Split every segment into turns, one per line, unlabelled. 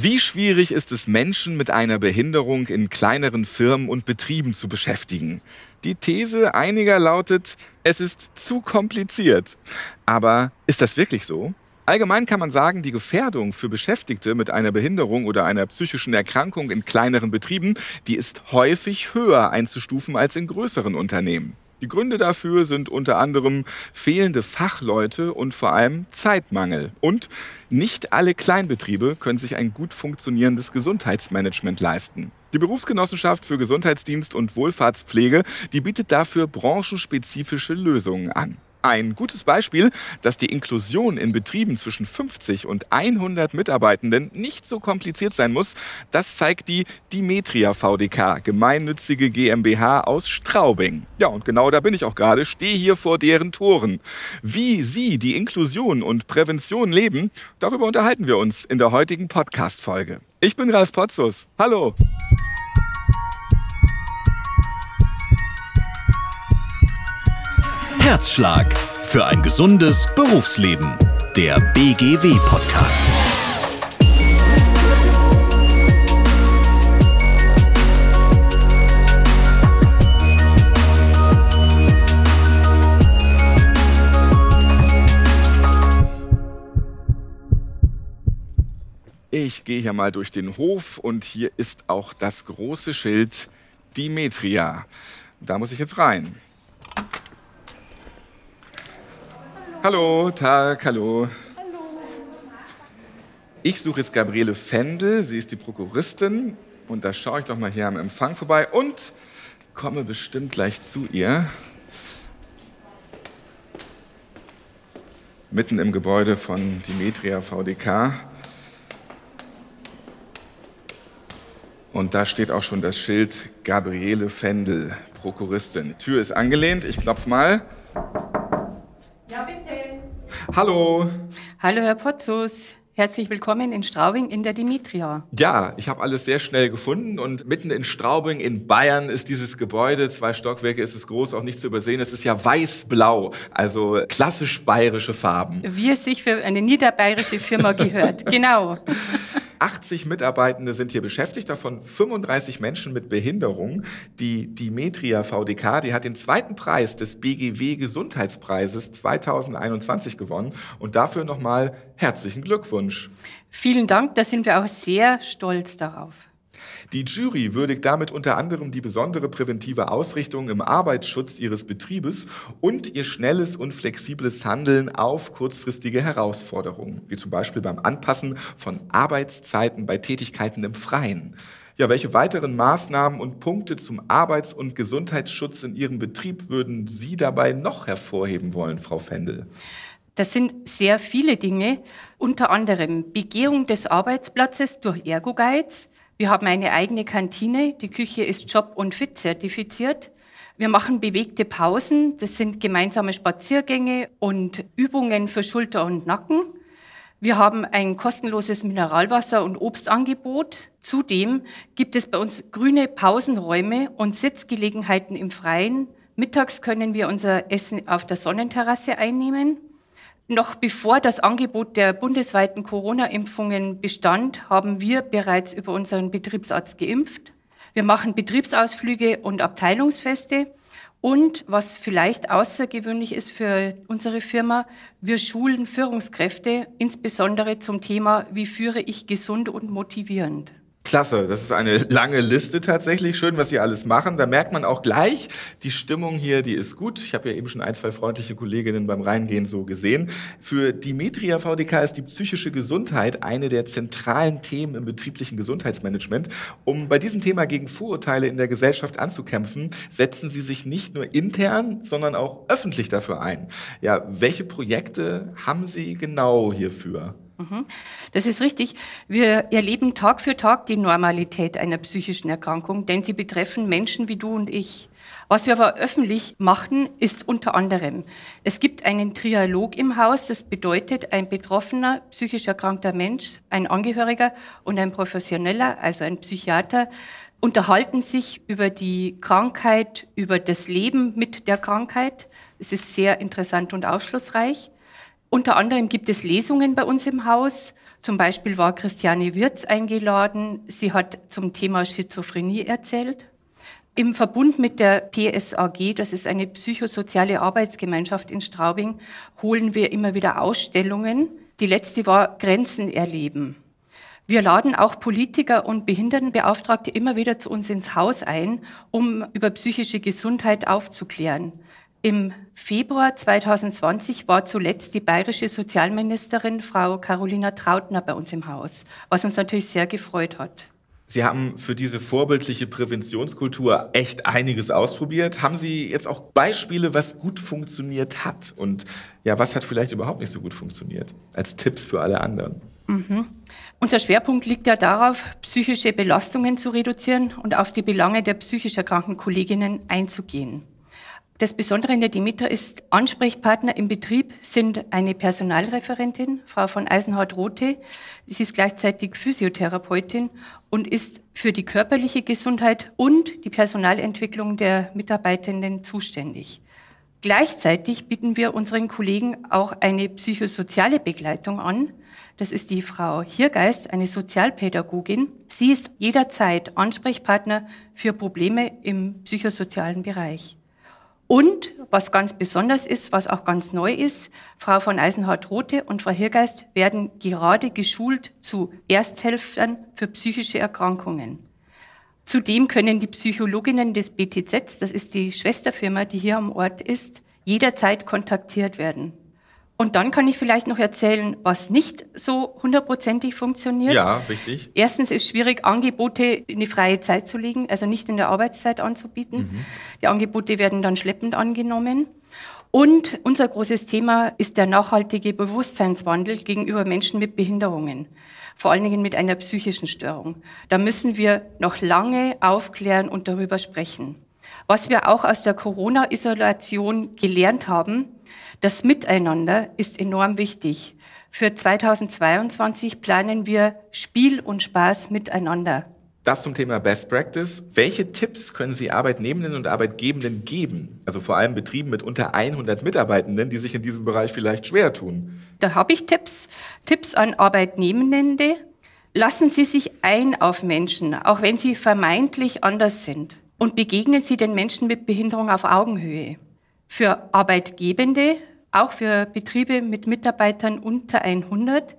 Wie schwierig ist es, Menschen mit einer Behinderung in kleineren Firmen und Betrieben zu beschäftigen? Die These einiger lautet, es ist zu kompliziert. Aber ist das wirklich so? Allgemein kann man sagen, die Gefährdung für Beschäftigte mit einer Behinderung oder einer psychischen Erkrankung in kleineren Betrieben, die ist häufig höher einzustufen als in größeren Unternehmen. Die Gründe dafür sind unter anderem fehlende Fachleute und vor allem Zeitmangel. Und nicht alle Kleinbetriebe können sich ein gut funktionierendes Gesundheitsmanagement leisten. Die Berufsgenossenschaft für Gesundheitsdienst und Wohlfahrtspflege, die bietet dafür branchenspezifische Lösungen an. Ein gutes Beispiel, dass die Inklusion in Betrieben zwischen 50 und 100 Mitarbeitenden nicht so kompliziert sein muss, das zeigt die Dimetria VDK, gemeinnützige GmbH aus Straubing. Ja, und genau da bin ich auch gerade, stehe hier vor deren Toren. Wie Sie die Inklusion und Prävention leben, darüber unterhalten wir uns in der heutigen Podcast-Folge. Ich bin Ralf Potzus. Hallo.
Herzschlag für ein gesundes Berufsleben. Der BGW-Podcast.
Ich gehe hier mal durch den Hof und hier ist auch das große Schild Dimetria. Da muss ich jetzt rein. Hallo, Tag, hallo. Hallo. Ich suche jetzt Gabriele Fendel, sie ist die Prokuristin und da schaue ich doch mal hier am Empfang vorbei und komme bestimmt gleich zu ihr. Mitten im Gebäude von Dimetria VDK. Und da steht auch schon das Schild Gabriele Fendel, Prokuristin. Die Tür ist angelehnt, ich klopfe mal. Hallo.
Hallo, Herr Potzus. Herzlich willkommen in Straubing in der Dimitria.
Ja, ich habe alles sehr schnell gefunden und mitten in Straubing in Bayern ist dieses Gebäude, zwei Stockwerke ist es groß, auch nicht zu übersehen. Es ist ja weiß-blau, also klassisch bayerische Farben.
Wie es sich für eine niederbayerische Firma gehört, genau.
80 Mitarbeitende sind hier beschäftigt, davon 35 Menschen mit Behinderung. Die Dimetria VDK, die hat den zweiten Preis des BGW Gesundheitspreises 2021 gewonnen und dafür nochmal herzlichen Glückwunsch.
Vielen Dank, da sind wir auch sehr stolz darauf.
Die Jury würdigt damit unter anderem die besondere präventive Ausrichtung im Arbeitsschutz ihres Betriebes und ihr schnelles und flexibles Handeln auf kurzfristige Herausforderungen, wie zum Beispiel beim Anpassen von Arbeitszeiten bei Tätigkeiten im Freien. Ja, welche weiteren Maßnahmen und Punkte zum Arbeits- und Gesundheitsschutz in Ihrem Betrieb würden Sie dabei noch hervorheben wollen, Frau Fendel?
Das sind sehr viele Dinge, unter anderem Begehung des Arbeitsplatzes durch Ergo-Guides, wir haben eine eigene Kantine. Die Küche ist Job- und Fit zertifiziert. Wir machen bewegte Pausen. Das sind gemeinsame Spaziergänge und Übungen für Schulter und Nacken. Wir haben ein kostenloses Mineralwasser- und Obstangebot. Zudem gibt es bei uns grüne Pausenräume und Sitzgelegenheiten im Freien. Mittags können wir unser Essen auf der Sonnenterrasse einnehmen. Noch bevor das Angebot der bundesweiten Corona-Impfungen bestand, haben wir bereits über unseren Betriebsarzt geimpft. Wir machen Betriebsausflüge und Abteilungsfeste. Und was vielleicht außergewöhnlich ist für unsere Firma, wir schulen Führungskräfte, insbesondere zum Thema, wie führe ich gesund und motivierend.
Klasse, das ist eine lange Liste tatsächlich. Schön, was Sie alles machen. Da merkt man auch gleich, die Stimmung hier, die ist gut. Ich habe ja eben schon ein, zwei freundliche Kolleginnen beim Reingehen so gesehen. Für Dimetria VDK ist die psychische Gesundheit eine der zentralen Themen im betrieblichen Gesundheitsmanagement. Um bei diesem Thema gegen Vorurteile in der Gesellschaft anzukämpfen, setzen Sie sich nicht nur intern, sondern auch öffentlich dafür ein. Ja, welche Projekte haben Sie genau hierfür?
Mhm. Das ist richtig. Wir erleben Tag für Tag die Normalität einer psychischen Erkrankung, denn sie betreffen Menschen wie du und ich. Was wir aber öffentlich machen, ist unter anderem, es gibt einen Trialog im Haus, das bedeutet, ein betroffener, psychisch erkrankter Mensch, ein Angehöriger und ein Professioneller, also ein Psychiater, unterhalten sich über die Krankheit, über das Leben mit der Krankheit. Es ist sehr interessant und aufschlussreich. Unter anderem gibt es Lesungen bei uns im Haus. Zum Beispiel war Christiane Wirz eingeladen. Sie hat zum Thema Schizophrenie erzählt. Im Verbund mit der PSAG, das ist eine psychosoziale Arbeitsgemeinschaft in Straubing, holen wir immer wieder Ausstellungen. Die letzte war Grenzen erleben. Wir laden auch Politiker und Behindertenbeauftragte immer wieder zu uns ins Haus ein, um über psychische Gesundheit aufzuklären. Im Februar 2020 war zuletzt die bayerische Sozialministerin Frau Carolina Trautner bei uns im Haus, was uns natürlich sehr gefreut hat.
Sie haben für diese vorbildliche Präventionskultur echt einiges ausprobiert. Haben Sie jetzt auch Beispiele, was gut funktioniert hat? Und ja, was hat vielleicht überhaupt nicht so gut funktioniert? Als Tipps für alle anderen.
Mhm. Unser Schwerpunkt liegt ja darauf, psychische Belastungen zu reduzieren und auf die Belange der psychisch erkrankten Kolleginnen einzugehen. Das Besondere in der Dimitra ist, Ansprechpartner im Betrieb sind eine Personalreferentin, Frau von Eisenhardt-Rothe. Sie ist gleichzeitig Physiotherapeutin und ist für die körperliche Gesundheit und die Personalentwicklung der Mitarbeitenden zuständig. Gleichzeitig bieten wir unseren Kollegen auch eine psychosoziale Begleitung an. Das ist die Frau Hiergeist, eine Sozialpädagogin. Sie ist jederzeit Ansprechpartner für Probleme im psychosozialen Bereich. Und was ganz besonders ist, was auch ganz neu ist, Frau von Eisenhardt-Rothe und Frau Hirgeist werden gerade geschult zu Ersthelfern für psychische Erkrankungen. Zudem können die Psychologinnen des BTZ, das ist die Schwesterfirma, die hier am Ort ist, jederzeit kontaktiert werden. Und dann kann ich vielleicht noch erzählen, was nicht so hundertprozentig funktioniert.
Ja, richtig.
Erstens ist schwierig, Angebote in die freie Zeit zu legen, also nicht in der Arbeitszeit anzubieten. Mhm. Die Angebote werden dann schleppend angenommen. Und unser großes Thema ist der nachhaltige Bewusstseinswandel gegenüber Menschen mit Behinderungen, vor allen Dingen mit einer psychischen Störung. Da müssen wir noch lange aufklären und darüber sprechen. Was wir auch aus der Corona-Isolation gelernt haben, das Miteinander ist enorm wichtig. Für 2022 planen wir Spiel und Spaß miteinander.
Das zum Thema Best Practice. Welche Tipps können Sie Arbeitnehmenden und Arbeitgebenden geben? Also vor allem Betrieben mit unter 100 Mitarbeitenden, die sich in diesem Bereich vielleicht schwer tun.
Da habe ich Tipps. Tipps an Arbeitnehmende. Lassen Sie sich ein auf Menschen, auch wenn sie vermeintlich anders sind. Und begegnen Sie den Menschen mit Behinderung auf Augenhöhe. Für Arbeitgebende auch für Betriebe mit Mitarbeitern unter 100,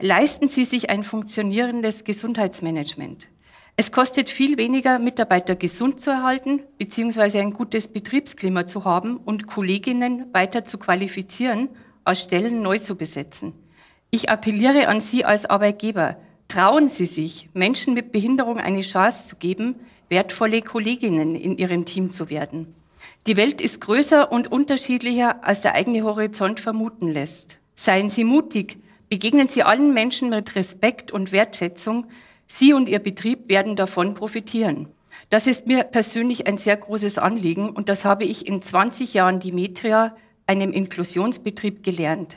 leisten sie sich ein funktionierendes Gesundheitsmanagement. Es kostet viel weniger, Mitarbeiter gesund zu erhalten, beziehungsweise ein gutes Betriebsklima zu haben und Kolleginnen weiter zu qualifizieren, als Stellen neu zu besetzen. Ich appelliere an Sie als Arbeitgeber, trauen Sie sich, Menschen mit Behinderung eine Chance zu geben, wertvolle Kolleginnen in Ihrem Team zu werden. Die Welt ist größer und unterschiedlicher, als der eigene Horizont vermuten lässt. Seien Sie mutig, begegnen Sie allen Menschen mit Respekt und Wertschätzung. Sie und Ihr Betrieb werden davon profitieren. Das ist mir persönlich ein sehr großes Anliegen und das habe ich in 20 Jahren Dimetria, einem Inklusionsbetrieb, gelernt.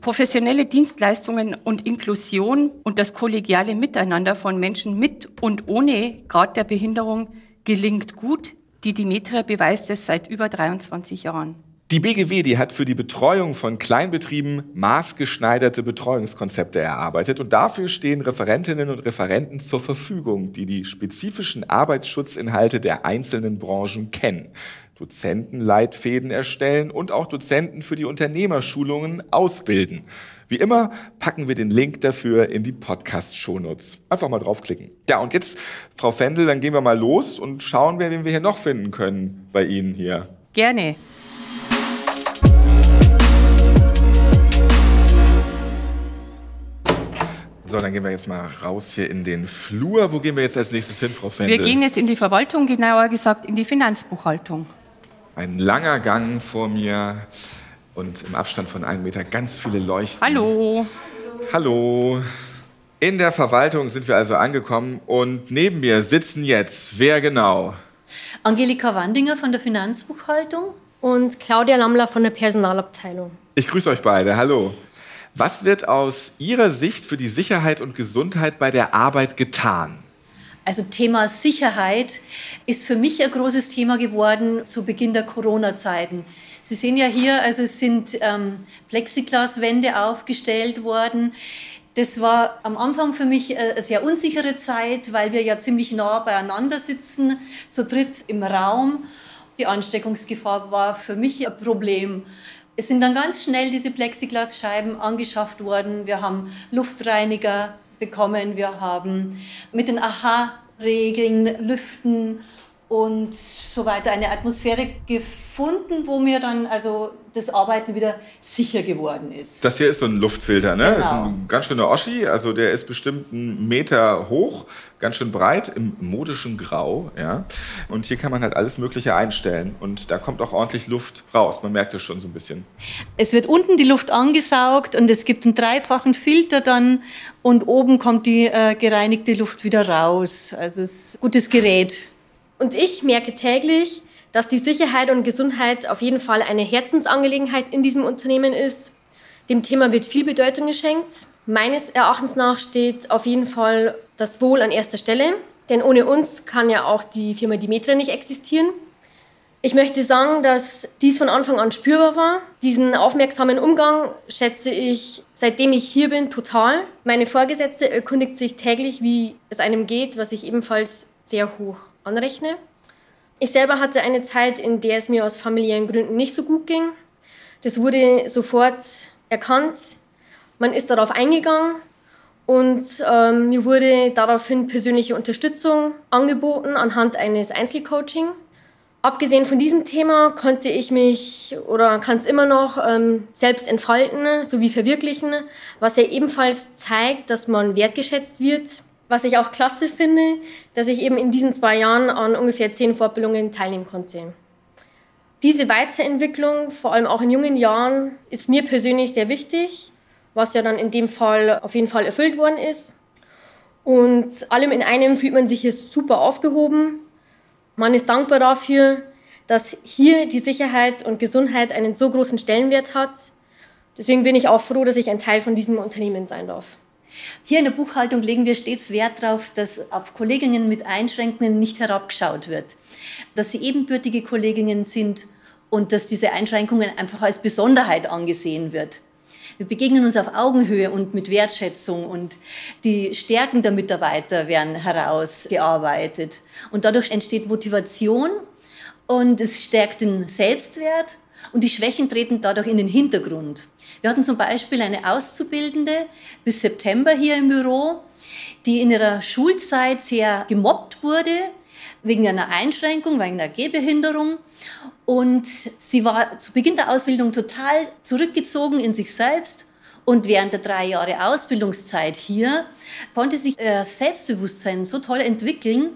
Professionelle Dienstleistungen und Inklusion und das kollegiale Miteinander von Menschen mit und ohne Grad der Behinderung gelingt gut, die Dimetria beweist es seit über 23 Jahren.
Die BGW, die hat für die Betreuung von Kleinbetrieben maßgeschneiderte Betreuungskonzepte erarbeitet und dafür stehen Referentinnen und Referenten zur Verfügung, die die spezifischen Arbeitsschutzinhalte der einzelnen Branchen kennen. Dozentenleitfäden erstellen und auch Dozenten für die Unternehmerschulungen ausbilden. Wie immer packen wir den Link dafür in die Podcast-Shownotes. Einfach mal draufklicken. Ja, und jetzt, Frau Fendel, dann gehen wir mal los und schauen, wen wir hier noch finden können bei Ihnen hier.
Gerne.
So, dann gehen wir jetzt mal raus hier in den Flur. Wo gehen wir jetzt als nächstes hin, Frau Fendel?
Wir gehen jetzt in die Verwaltung, genauer gesagt in die Finanzbuchhaltung.
Ein langer Gang vor mir und im Abstand von einem Meter ganz viele Leuchten.
Hallo.
Hallo. In der Verwaltung sind wir also angekommen und neben mir sitzen jetzt, wer genau?
Angelika Wandinger von der Finanzbuchhaltung.
Und Claudia Lammler von der Personalabteilung.
Ich grüße euch beide, hallo. Was wird aus Ihrer Sicht für die Sicherheit und Gesundheit bei der Arbeit getan?
Also Thema Sicherheit ist für mich ein großes Thema geworden zu Beginn der Corona-Zeiten. Sie sehen ja hier, also es sind ähm, Plexiglaswände aufgestellt worden. Das war am Anfang für mich äh, eine sehr unsichere Zeit, weil wir ja ziemlich nah beieinander sitzen, zu dritt im Raum. Die Ansteckungsgefahr war für mich ein Problem. Es sind dann ganz schnell diese Plexiglasscheiben angeschafft worden. Wir haben Luftreiniger bekommen. Wir haben mit den Aha-Regeln, Lüften und so weiter eine Atmosphäre gefunden, wo mir dann also das Arbeiten wieder sicher geworden ist.
Das hier ist so ein Luftfilter, ne?
Genau.
Das ist ein ganz schöner Oschi, also der ist bestimmt einen Meter hoch, ganz schön breit, im modischen Grau, ja. Und hier kann man halt alles Mögliche einstellen und da kommt auch ordentlich Luft raus. Man merkt es schon so ein bisschen.
Es wird unten die Luft angesaugt und es gibt einen dreifachen Filter dann und oben kommt die äh, gereinigte Luft wieder raus. Also es ist ein gutes Gerät.
Und ich merke täglich, dass die Sicherheit und Gesundheit auf jeden Fall eine Herzensangelegenheit in diesem Unternehmen ist. Dem Thema wird viel Bedeutung geschenkt. Meines Erachtens nach steht auf jeden Fall das Wohl an erster Stelle, denn ohne uns kann ja auch die Firma Dimetra nicht existieren. Ich möchte sagen, dass dies von Anfang an spürbar war. Diesen aufmerksamen Umgang schätze ich, seitdem ich hier bin, total. Meine Vorgesetzte erkundigt sich täglich, wie es einem geht, was ich ebenfalls sehr hoch anrechne. Ich selber hatte eine Zeit, in der es mir aus familiären Gründen nicht so gut ging. Das wurde sofort erkannt. Man ist darauf eingegangen und ähm, mir wurde daraufhin persönliche Unterstützung angeboten anhand eines Einzelcoaching. Abgesehen von diesem Thema konnte ich mich oder kann es immer noch ähm, selbst entfalten sowie verwirklichen, was ja ebenfalls zeigt, dass man wertgeschätzt wird. Was ich auch klasse finde, dass ich eben in diesen zwei Jahren an ungefähr zehn Fortbildungen teilnehmen konnte. Diese Weiterentwicklung, vor allem auch in jungen Jahren, ist mir persönlich sehr wichtig, was ja dann in dem Fall auf jeden Fall erfüllt worden ist. Und allem in einem fühlt man sich hier super aufgehoben. Man ist dankbar dafür, dass hier die Sicherheit und Gesundheit einen so großen Stellenwert hat. Deswegen bin ich auch froh, dass ich ein Teil von diesem Unternehmen sein darf.
Hier in der Buchhaltung legen wir stets Wert darauf, dass auf Kolleginnen mit Einschränkungen nicht herabgeschaut wird, dass sie ebenbürtige Kolleginnen sind und dass diese Einschränkungen einfach als Besonderheit angesehen wird. Wir begegnen uns auf Augenhöhe und mit Wertschätzung und die Stärken der Mitarbeiter werden herausgearbeitet. Und dadurch entsteht Motivation und es stärkt den Selbstwert und die Schwächen treten dadurch in den Hintergrund. Wir hatten zum Beispiel eine Auszubildende bis September hier im Büro, die in ihrer Schulzeit sehr gemobbt wurde wegen einer Einschränkung, wegen einer Gehbehinderung. Und sie war zu Beginn der Ausbildung total zurückgezogen in sich selbst. Und während der drei Jahre Ausbildungszeit hier konnte sich ihr Selbstbewusstsein so toll entwickeln.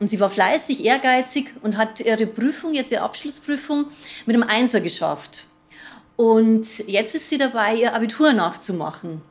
Und sie war fleißig, ehrgeizig und hat ihre Prüfung, jetzt ihre Abschlussprüfung, mit einem Einser geschafft. Und jetzt ist sie dabei, ihr Abitur nachzumachen.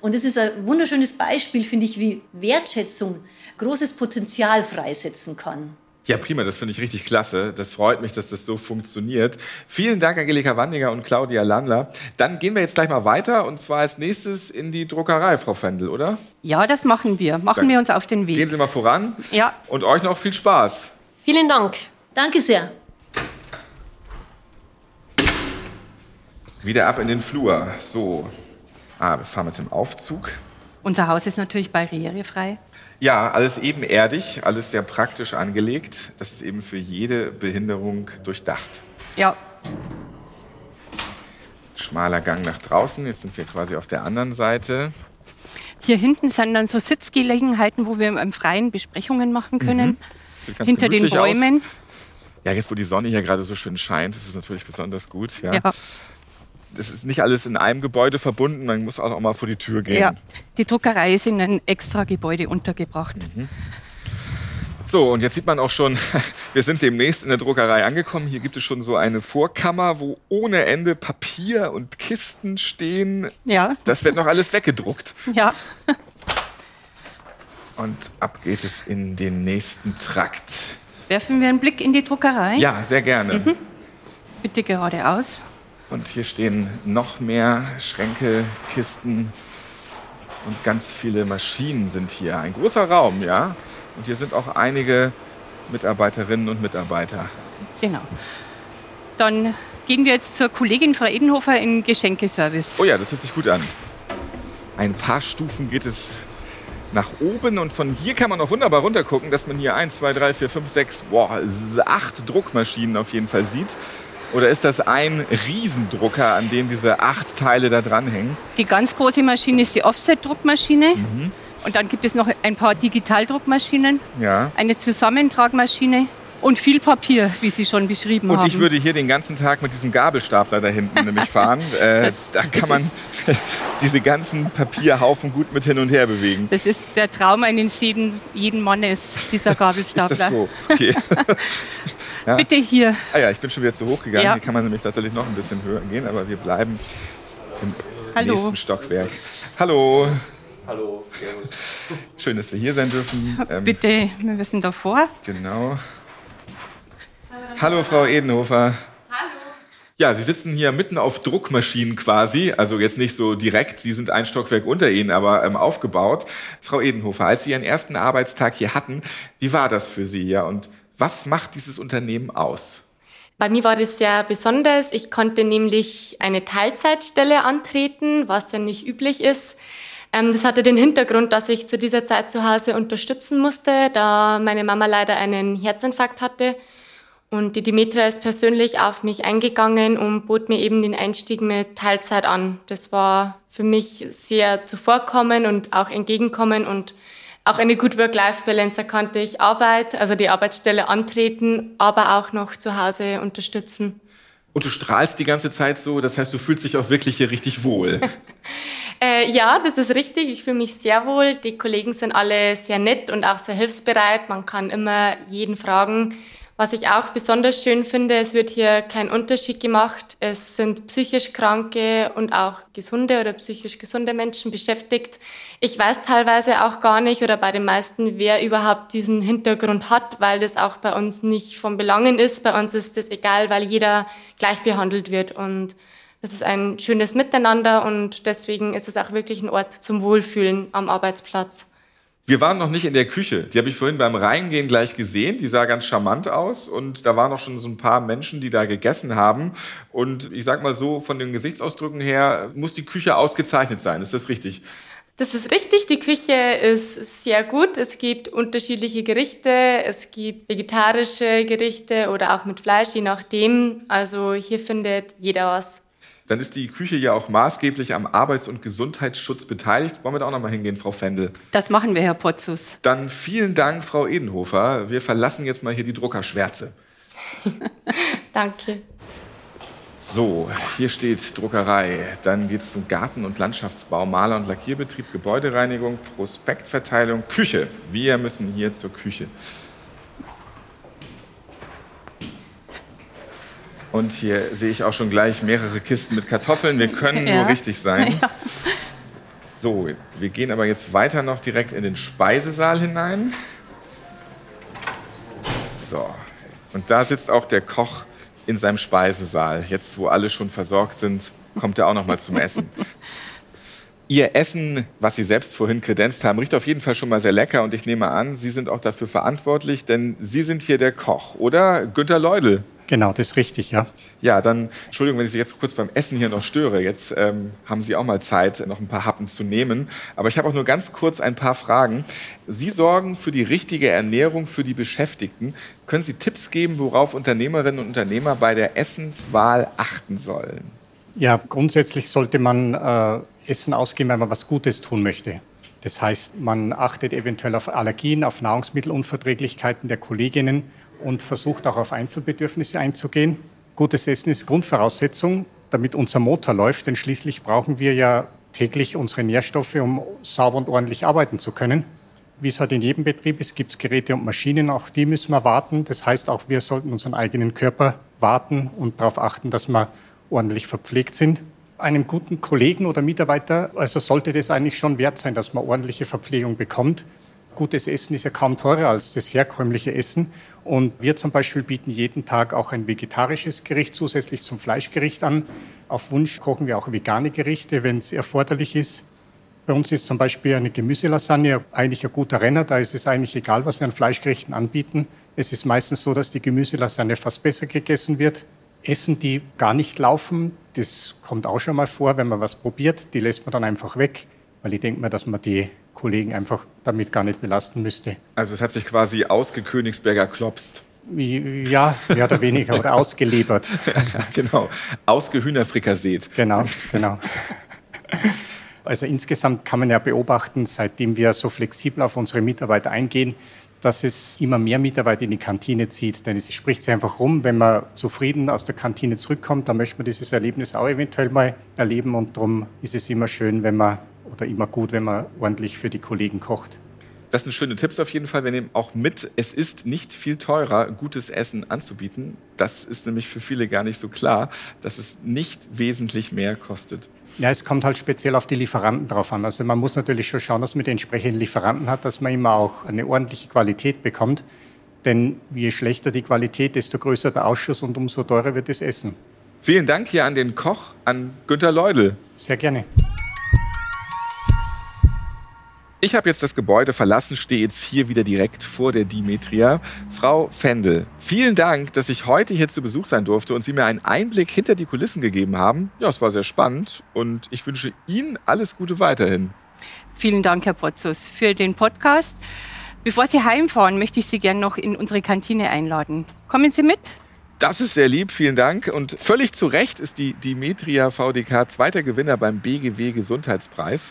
Und das ist ein wunderschönes Beispiel, finde ich, wie Wertschätzung großes Potenzial freisetzen kann.
Ja, prima, das finde ich richtig klasse. Das freut mich, dass das so funktioniert. Vielen Dank, Angelika Wandiger und Claudia Landler. Dann gehen wir jetzt gleich mal weiter und zwar als nächstes in die Druckerei, Frau Fendel, oder?
Ja, das machen wir. Machen
Dann
wir uns auf den Weg.
Gehen Sie mal voran.
Ja.
Und euch noch viel Spaß.
Vielen Dank.
Danke sehr.
Wieder ab in den Flur. So. Ah, wir fahren jetzt im Aufzug.
Unser Haus ist natürlich barrierefrei.
Ja, alles ebenerdig, alles sehr praktisch angelegt. Das ist eben für jede Behinderung durchdacht.
Ja,
Schmaler Gang nach draußen. Jetzt sind wir quasi auf der anderen Seite.
hier hinten sind dann so Sitzgelegenheiten, wo wir im Freien Besprechungen machen können.
Ganz
Hinter den
gemütlich aus.
Bäumen.
Ja, jetzt wo die Sonne hier gerade so schön scheint, ist es natürlich besonders gut. Ja.
Ja.
Es ist nicht alles in einem Gebäude verbunden, man muss auch mal vor die Tür gehen.
ja. Die Druckerei ist in einem extra Gebäude untergebracht.
So, und jetzt sieht man auch schon, wir sind demnächst in der Druckerei angekommen. Hier gibt es schon so eine Vorkammer, wo ohne Ende Papier und Kisten stehen.
Ja,
Das wird noch alles weggedruckt.
ja.
Und ab geht es in den nächsten Trakt.
Werfen wir einen Blick in die Druckerei.
Ja, sehr gerne.
Bitte geradeaus.
Und hier stehen noch mehr Schränke, Kisten. Und ganz viele Maschinen sind hier. Ein großer Raum, ja. Und hier sind auch einige Mitarbeiterinnen und Mitarbeiter.
Genau. Dann gehen wir jetzt zur Kollegin Frau Edenhofer in Geschenkeservice.
Oh ja, das hört sich gut an. Ein paar Stufen geht es nach oben und von hier kann man auch wunderbar runtergucken, dass man hier 1, 2, 3, 4, 5, 6, boah, acht Druckmaschinen auf jeden Fall sieht. Oder ist das ein Riesendrucker, an dem diese acht Teile da dranhängen?
Die ganz große Maschine ist die Offset-Druckmaschine. Mhm. Und dann gibt es noch ein paar Digitaldruckmaschinen,
ja.
eine Zusammentragmaschine und viel Papier, wie Sie schon beschrieben
und
haben.
Und ich würde hier den ganzen Tag mit diesem Gabelstapler da hinten nämlich fahren. Äh, das, da kann man diese ganzen Papierhaufen gut mit hin und her bewegen.
Das ist der Traum eines jeden, jeden Mannes, dieser Gabelstapler.
ist das so? Okay.
Ja. Bitte hier.
Ah ja, ich bin schon wieder zu hoch gegangen. Ja. Hier kann man nämlich tatsächlich noch ein bisschen höher gehen, aber wir bleiben im Hallo. nächsten Stockwerk. Hallo.
Hallo.
Schön, dass wir hier sein dürfen.
Ähm, Bitte, wir müssen davor.
Genau. Hallo, Frau Edenhofer.
Hallo.
Ja, Sie sitzen hier mitten auf Druckmaschinen quasi, also jetzt nicht so direkt, Sie sind ein Stockwerk unter Ihnen, aber ähm, aufgebaut. Frau Edenhofer, als Sie Ihren ersten Arbeitstag hier hatten, wie war das für Sie? Ja, und was macht dieses Unternehmen aus?
Bei mir war das sehr besonders. Ich konnte nämlich eine Teilzeitstelle antreten, was ja nicht üblich ist. Ähm, das hatte den Hintergrund, dass ich zu dieser Zeit zu Hause unterstützen musste, da meine Mama leider einen Herzinfarkt hatte. Und die Dimitra ist persönlich auf mich eingegangen und bot mir eben den Einstieg mit Teilzeit an. Das war für mich sehr zuvorkommen und auch entgegenkommen und auch eine Good Work-Life-Balance. Da konnte ich Arbeit, also die Arbeitsstelle antreten, aber auch noch zu Hause unterstützen.
Und du strahlst die ganze Zeit so, das heißt, du fühlst dich auch wirklich hier richtig wohl.
Äh, ja, das ist richtig. Ich fühle mich sehr wohl. Die Kollegen sind alle sehr nett und auch sehr hilfsbereit. Man kann immer jeden fragen. Was ich auch besonders schön finde, es wird hier kein Unterschied gemacht. Es sind psychisch kranke und auch gesunde oder psychisch gesunde Menschen beschäftigt. Ich weiß teilweise auch gar nicht oder bei den meisten, wer überhaupt diesen Hintergrund hat, weil das auch bei uns nicht von Belangen ist. Bei uns ist das egal, weil jeder gleich behandelt wird und es ist ein schönes Miteinander und deswegen ist es auch wirklich ein Ort zum Wohlfühlen am Arbeitsplatz.
Wir waren noch nicht in der Küche. Die habe ich vorhin beim Reingehen gleich gesehen. Die sah ganz charmant aus und da waren auch schon so ein paar Menschen, die da gegessen haben. Und ich sag mal so, von den Gesichtsausdrücken her muss die Küche ausgezeichnet sein. Ist das richtig?
Das ist richtig. Die Küche ist sehr gut. Es gibt unterschiedliche Gerichte. Es gibt vegetarische Gerichte oder auch mit Fleisch, je nachdem. Also hier findet jeder was
dann ist die Küche ja auch maßgeblich am Arbeits- und Gesundheitsschutz beteiligt. Wollen wir da auch noch mal hingehen, Frau Fendel?
Das machen wir, Herr Potzus.
Dann vielen Dank, Frau Edenhofer. Wir verlassen jetzt mal hier die Druckerschwärze.
Danke.
So, hier steht Druckerei. Dann geht es zum Garten- und Landschaftsbau, Maler- und Lackierbetrieb, Gebäudereinigung, Prospektverteilung, Küche. Wir müssen hier zur Küche. Und hier sehe ich auch schon gleich mehrere Kisten mit Kartoffeln. Wir können ja. nur richtig sein. Ja. So, wir gehen aber jetzt weiter noch direkt in den Speisesaal hinein. So, und da sitzt auch der Koch in seinem Speisesaal. Jetzt, wo alle schon versorgt sind, kommt er auch noch mal zum Essen. Ihr Essen, was Sie selbst vorhin kredenzt haben, riecht auf jeden Fall schon mal sehr lecker und ich nehme an, Sie sind auch dafür verantwortlich, denn Sie sind hier der Koch, oder? Günter Leudel.
Genau, das ist richtig, ja.
Ja, dann, Entschuldigung, wenn ich Sie jetzt kurz beim Essen hier noch störe. Jetzt ähm, haben Sie auch mal Zeit, noch ein paar Happen zu nehmen. Aber ich habe auch nur ganz kurz ein paar Fragen. Sie sorgen für die richtige Ernährung für die Beschäftigten. Können Sie Tipps geben, worauf Unternehmerinnen und Unternehmer bei der Essenswahl achten sollen?
Ja, grundsätzlich sollte man äh, Essen ausgeben, wenn man was Gutes tun möchte. Das heißt, man achtet eventuell auf Allergien, auf Nahrungsmittelunverträglichkeiten der Kolleginnen und versucht auch auf Einzelbedürfnisse einzugehen. Gutes Essen ist Grundvoraussetzung, damit unser Motor läuft, denn schließlich brauchen wir ja täglich unsere Nährstoffe, um sauber und ordentlich arbeiten zu können. Wie es halt in jedem Betrieb ist, gibt es Geräte und Maschinen, auch die müssen wir warten. Das heißt, auch wir sollten unseren eigenen Körper warten und darauf achten, dass wir ordentlich verpflegt sind. Einem guten Kollegen oder Mitarbeiter, also sollte das eigentlich schon wert sein, dass man ordentliche Verpflegung bekommt. Gutes Essen ist ja kaum teurer als das herkömmliche Essen. Und wir zum Beispiel bieten jeden Tag auch ein vegetarisches Gericht zusätzlich zum Fleischgericht an. Auf Wunsch kochen wir auch vegane Gerichte, wenn es erforderlich ist. Bei uns ist zum Beispiel eine Gemüselasagne eigentlich ein guter Renner. Da ist es eigentlich egal, was wir an Fleischgerichten anbieten. Es ist meistens so, dass die Gemüselasagne fast besser gegessen wird. Essen, die gar nicht laufen, das kommt auch schon mal vor, wenn man was probiert. Die lässt man dann einfach weg, weil ich denke mir, dass man die Kollegen einfach damit gar nicht belasten müsste.
Also es hat sich quasi ausgekönigsberger klopst.
Ja, mehr oder weniger, oder ausgelebert.
genau, ausgehühnerfrikasseet.
Genau, genau. Also insgesamt kann man ja beobachten, seitdem wir so flexibel auf unsere Mitarbeiter eingehen, dass es immer mehr Mitarbeiter in die Kantine zieht. Denn es spricht sich einfach rum, wenn man zufrieden aus der Kantine zurückkommt, dann möchte man dieses Erlebnis auch eventuell mal erleben. Und darum ist es immer schön, wenn man oder immer gut, wenn man ordentlich für die Kollegen kocht.
Das sind schöne Tipps auf jeden Fall. Wir nehmen auch mit, es ist nicht viel teurer, gutes Essen anzubieten. Das ist nämlich für viele gar nicht so klar, dass es nicht wesentlich mehr kostet.
Ja, es kommt halt speziell auf die Lieferanten drauf an. Also man muss natürlich schon schauen, dass man die entsprechenden Lieferanten hat, dass man immer auch eine ordentliche Qualität bekommt. Denn je schlechter die Qualität, desto größer der Ausschuss und umso teurer wird das Essen.
Vielen Dank hier an den Koch, an Günter Leudel.
Sehr gerne.
Ich habe jetzt das Gebäude verlassen, stehe jetzt hier wieder direkt vor der Dimetria. Frau Fendel, vielen Dank, dass ich heute hier zu Besuch sein durfte und Sie mir einen Einblick hinter die Kulissen gegeben haben. Ja, es war sehr spannend und ich wünsche Ihnen alles Gute weiterhin.
Vielen Dank, Herr Potzus, für den Podcast. Bevor Sie heimfahren, möchte ich Sie gerne noch in unsere Kantine einladen. Kommen Sie mit?
Das ist sehr lieb, vielen Dank. Und völlig zu Recht ist die Dimetria VDK zweiter Gewinner beim BGW Gesundheitspreis,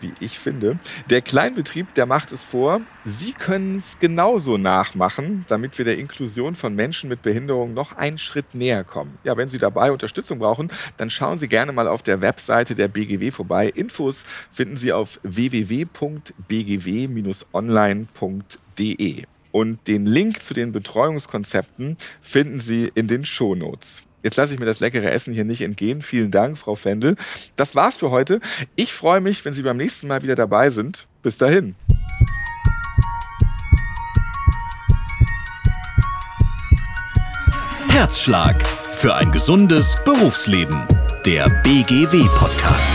wie ich finde. Der Kleinbetrieb, der macht es vor. Sie können es genauso nachmachen, damit wir der Inklusion von Menschen mit Behinderung noch einen Schritt näher kommen. Ja, wenn Sie dabei Unterstützung brauchen, dann schauen Sie gerne mal auf der Webseite der BGW vorbei. Infos finden Sie auf www.bgw-online.de. Und den Link zu den Betreuungskonzepten finden Sie in den Shownotes. Jetzt lasse ich mir das leckere Essen hier nicht entgehen. Vielen Dank, Frau Fendel. Das war's für heute. Ich freue mich, wenn Sie beim nächsten Mal wieder dabei sind. Bis dahin.
Herzschlag für ein gesundes Berufsleben. Der BGW-Podcast.